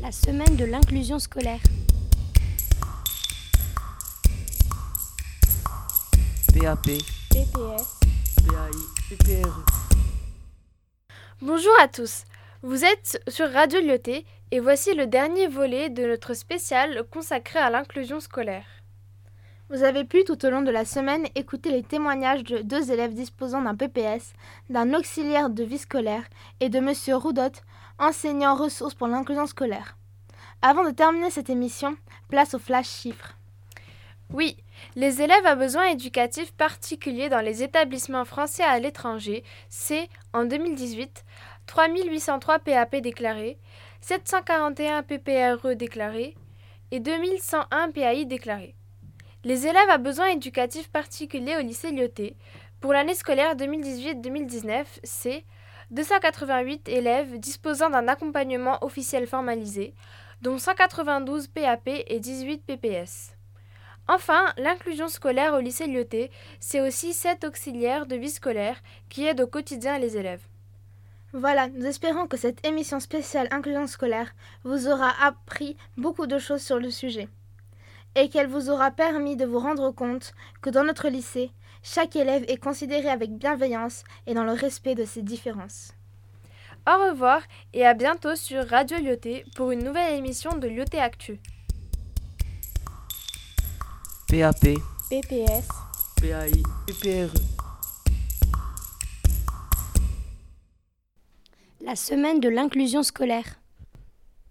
La semaine de l'inclusion scolaire. PAP, PPS. PAI, PPRE. Bonjour à tous, vous êtes sur Radio Lyoté et voici le dernier volet de notre spécial consacré à l'inclusion scolaire. Vous avez pu tout au long de la semaine écouter les témoignages de deux élèves disposant d'un PPS, d'un auxiliaire de vie scolaire et de Monsieur Roudot, enseignant ressources pour l'inclusion scolaire. Avant de terminer cette émission, place au flash chiffres. Oui, les élèves à besoins éducatifs particuliers dans les établissements français à l'étranger, c'est, en 2018, 3803 PAP déclarés, 741 PPRE déclarés et 2101 PAI déclarés. Les élèves à besoins éducatifs particuliers au lycée Lyoté, pour l'année scolaire 2018-2019, c'est 288 élèves disposant d'un accompagnement officiel formalisé, dont 192 PAP et 18 PPS. Enfin, l'inclusion scolaire au lycée Lyoté, c'est aussi 7 auxiliaires de vie scolaire qui aident au quotidien les élèves. Voilà, nous espérons que cette émission spéciale inclusion scolaire vous aura appris beaucoup de choses sur le sujet et qu'elle vous aura permis de vous rendre compte que dans notre lycée, chaque élève est considéré avec bienveillance et dans le respect de ses différences. Au revoir et à bientôt sur Radio Lyoté pour une nouvelle émission de Lyoté Actu. PAP, PPS. PAI, PPRE. La semaine de l'inclusion scolaire.